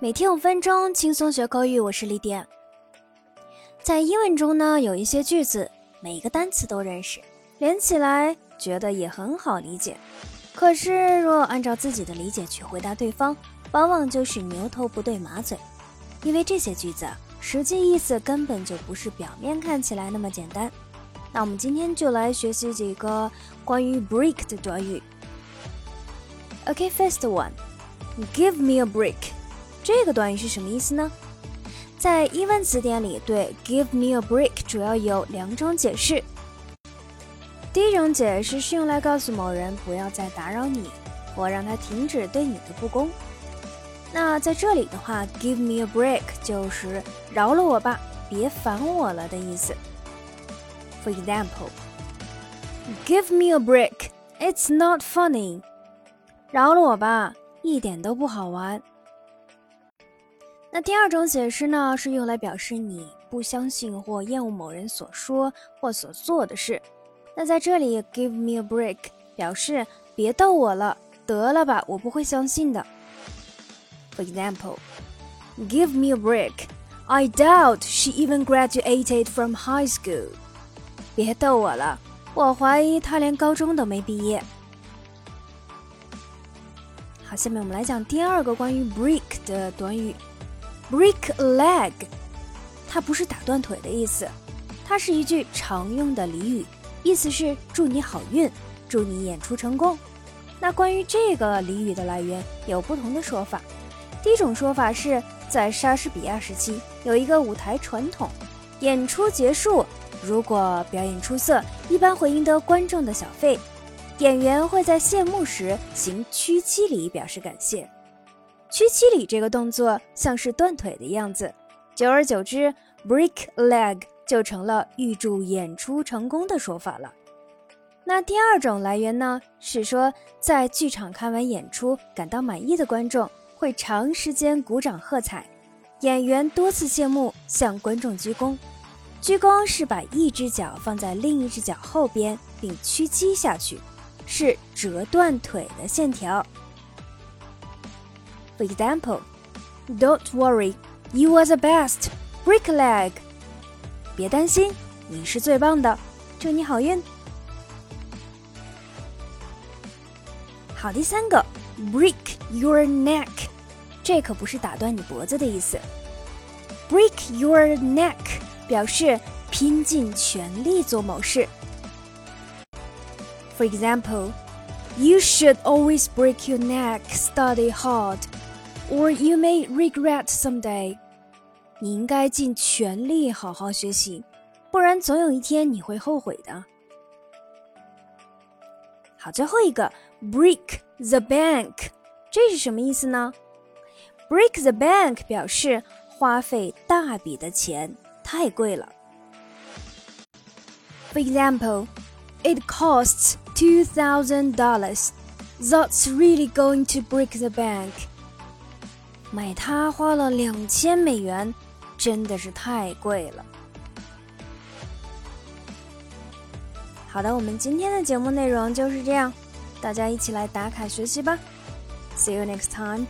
每天五分钟，轻松学口语。我是丽典。在英文中呢，有一些句子，每一个单词都认识，连起来觉得也很好理解。可是，若按照自己的理解去回答对方，往往就是牛头不对马嘴，因为这些句子实际意思根本就不是表面看起来那么简单。那我们今天就来学习几个关于 break 的短语。OK，first one，give me a break。这个短语是什么意思呢？在英文词典里，对 "give me a break" 主要有两种解释。第一种解释是用来告诉某人不要再打扰你，或让他停止对你的不公。那在这里的话，"give me a break" 就是饶了我吧，别烦我了的意思。For example，"give me a break, it's not funny." 饶了我吧，一点都不好玩。那第二种解释呢，是用来表示你不相信或厌恶某人所说或所做的事。那在这里，give me a break 表示别逗我了，得了吧，我不会相信的。For example，give me a break. I doubt she even graduated from high school. 别逗我了，我怀疑她连高中都没毕业。好，下面我们来讲第二个关于 break 的短语。Break a leg，它不是打断腿的意思，它是一句常用的俚语，意思是祝你好运，祝你演出成功。那关于这个俚语的来源有不同的说法。第一种说法是在莎士比亚时期有一个舞台传统，演出结束，如果表演出色，一般会赢得观众的小费，演员会在谢幕时行屈膝礼表示感谢。屈膝礼这个动作像是断腿的样子，久而久之，break leg 就成了预祝演出成功的说法了。那第二种来源呢，是说在剧场看完演出感到满意的观众会长时间鼓掌喝彩，演员多次谢幕向观众鞠躬。鞠躬是把一只脚放在另一只脚后边并屈膝下去，是折断腿的线条。For example, don't worry, you are the best. Break a leg. 别担心，你是最棒的，祝你好运。好，第三个，break your neck，这可不是打断你脖子的意思。Break your neck 表示拼尽全力做某事。For example, you should always break your neck, study hard or you may regret someday。你应该尽全力好好学习，不然总有一天你会后悔的。好，最后一个 break the bank，这是什么意思呢？break the bank 表示花费大笔的钱，太贵了。For example, it costs two thousand dollars. That's really going to break the bank. 买它花了两千美元，真的是太贵了。好的，我们今天的节目内容就是这样，大家一起来打卡学习吧。See you next time.